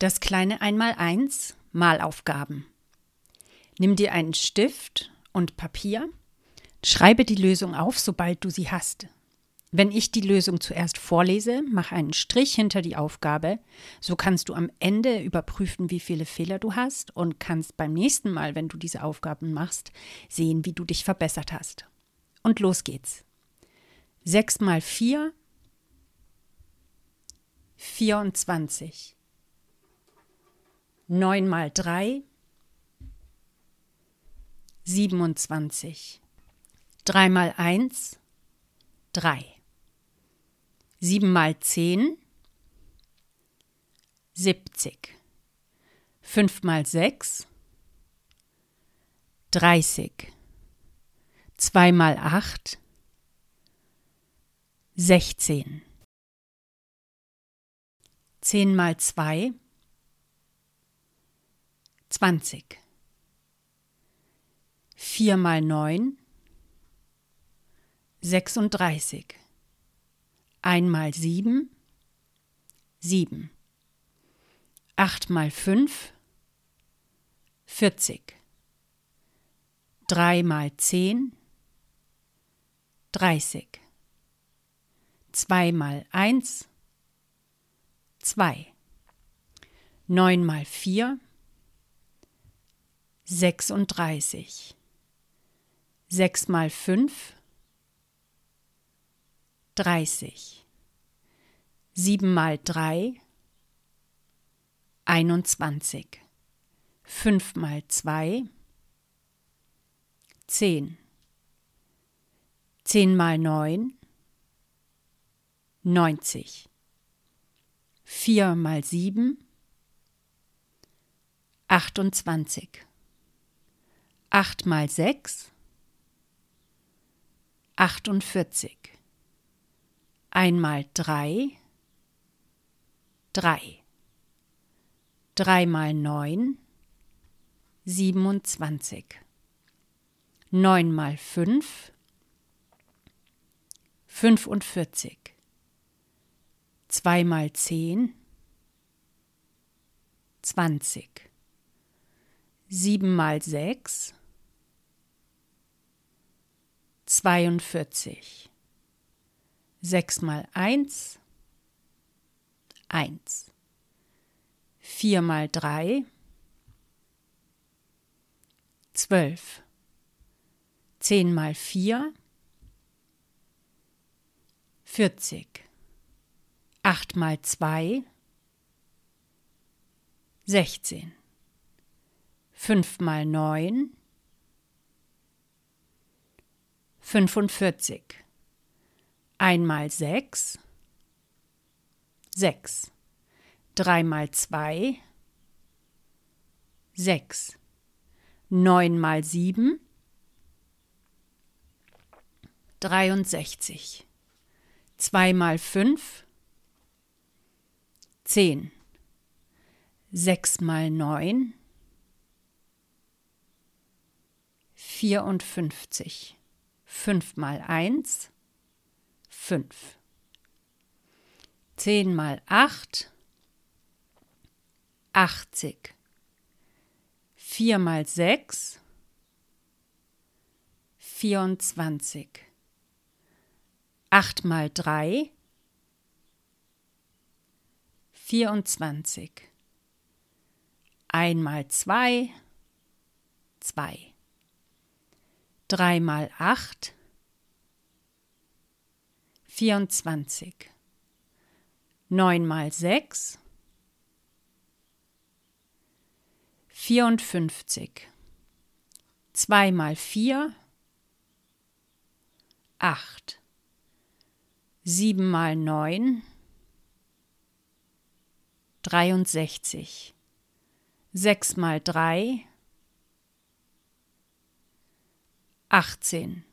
Das kleine Einmaleins Malaufgaben. Nimm dir einen Stift und Papier, schreibe die Lösung auf, sobald du sie hast. Wenn ich die Lösung zuerst vorlese, mach einen Strich hinter die Aufgabe, so kannst du am Ende überprüfen, wie viele Fehler du hast und kannst beim nächsten Mal, wenn du diese Aufgaben machst, sehen, wie du dich verbessert hast. Und los geht's. 6 mal 4 24. 9 mal 3 27. 3 mal 1 3. 7 mal 10 70. 5 mal 6 30. 2 mal 8 16. 10 mal 2 20. 4 mal 9 36. 1 mal 7 7. 8 mal 5 40. 3 mal 10 30. 2 mal 1 2. 9 mal 4 36. 6 mal 5 30. 7 mal 3 21. 5 mal 2 10. 10 mal 9 90. 4 mal 7 28. 8 mal 6 48. 1 mal 3 3. 3 mal 9 27. 9 mal 5 45. 2 mal 10 20. 7 mal 6 42. 6 mal 1 1. 4 mal 3 12. 10 mal 4 40. 8 mal 2 16. 5 mal 9 45. 1 mal 6 6. 3 mal 2 6. 9 mal 7 63. 2 mal 5 10. 6 mal 9 54. 5 mal 1 5. 10 mal 8 80. 4 mal 6 24. 8 mal 3 24. 1 mal 2 2. 3 mal 8 24. 9 mal 6 54. 2 mal 4 8. 7 mal 9 63. 6 mal 3 18.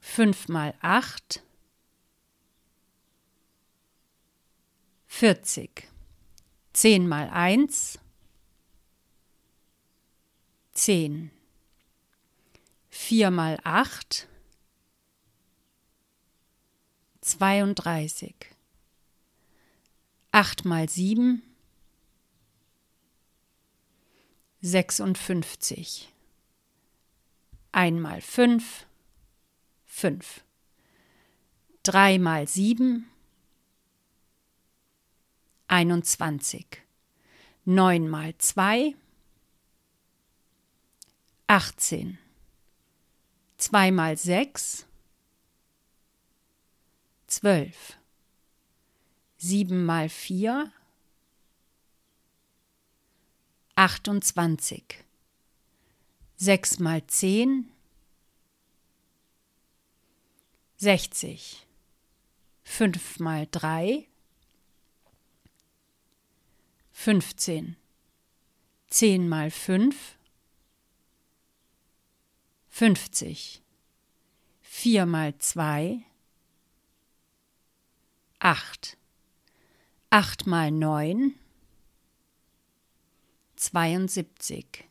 5 mal 8 40. 10 mal 1 10. 4 mal 8 32. 8 mal 7 sechsundfünfzig. Einmal fünf, fünf. Dreimal sieben, einundzwanzig. Neunmal zwei, achtzehn. Zweimal sechs, zwölf. Sieben mal vier, achtundzwanzig. Sechs mal zehn, sechzig. Fünf mal drei, fünfzehn. Zehn mal fünf, fünfzig. Vier mal zwei, acht. Acht mal neun, zweiundsiebzig.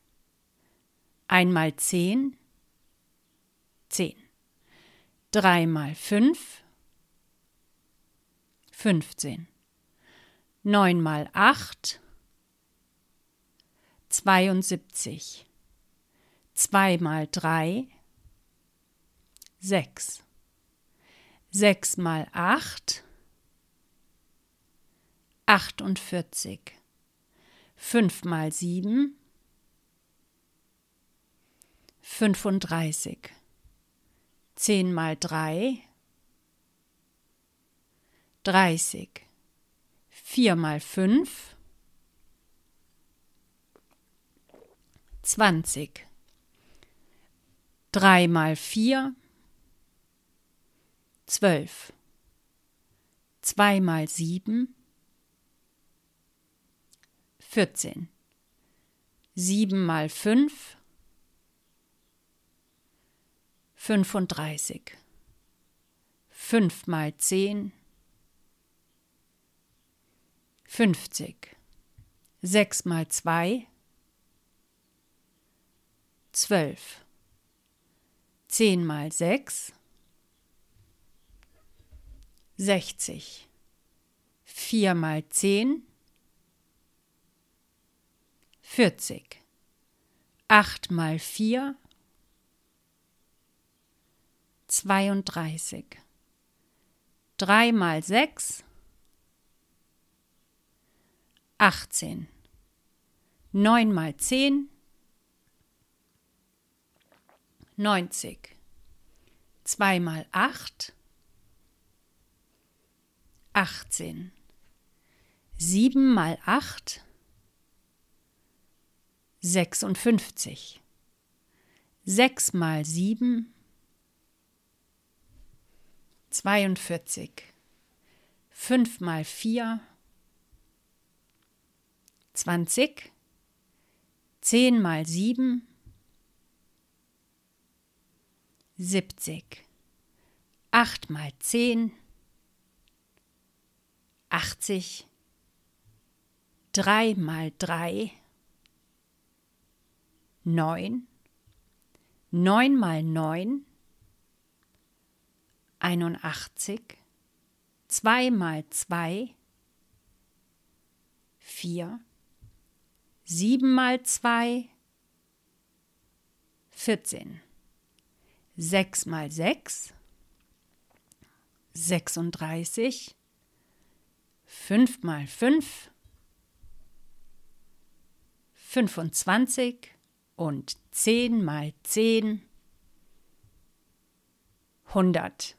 Einmal zehn, zehn. Drei mal fünf, fünfzehn. Neun mal acht, zweiundsiebzig. Zwei mal drei, sechs. Sechs mal acht, achtundvierzig. Fünf mal sieben, fünfunddreißig. Zehn mal drei, dreißig. Vier mal fünf, zwanzig. Drei mal vier, zwölf. Zwei mal sieben, vierzehn. Sieben mal fünf, fünfunddreißig. Fünf mal zehn, fünfzig. Sechs mal zwei, zwölf. Zehn mal sechs, sechzig. Vier mal zehn, vierzig. Acht mal vier, zweiunddreißig. Drei mal sechs, achtzehn. Neun mal zehn, neunzig. Zwei mal acht, achtzehn. Sieben mal acht, sechsundfünfzig. Sechs mal sieben, zweiundvierzig. Fünf mal vier, zwanzig. Zehn mal sieben, siebzig. Acht mal zehn, achtzig. Drei mal drei, neun. Neun mal neun, einundachtzig. Zwei mal zwei, vier. Sieben mal zwei, vierzehn. Sechs mal sechs, sechsunddreißig. Fünf mal fünf, fünfundzwanzig und zehn mal zehn, hundert.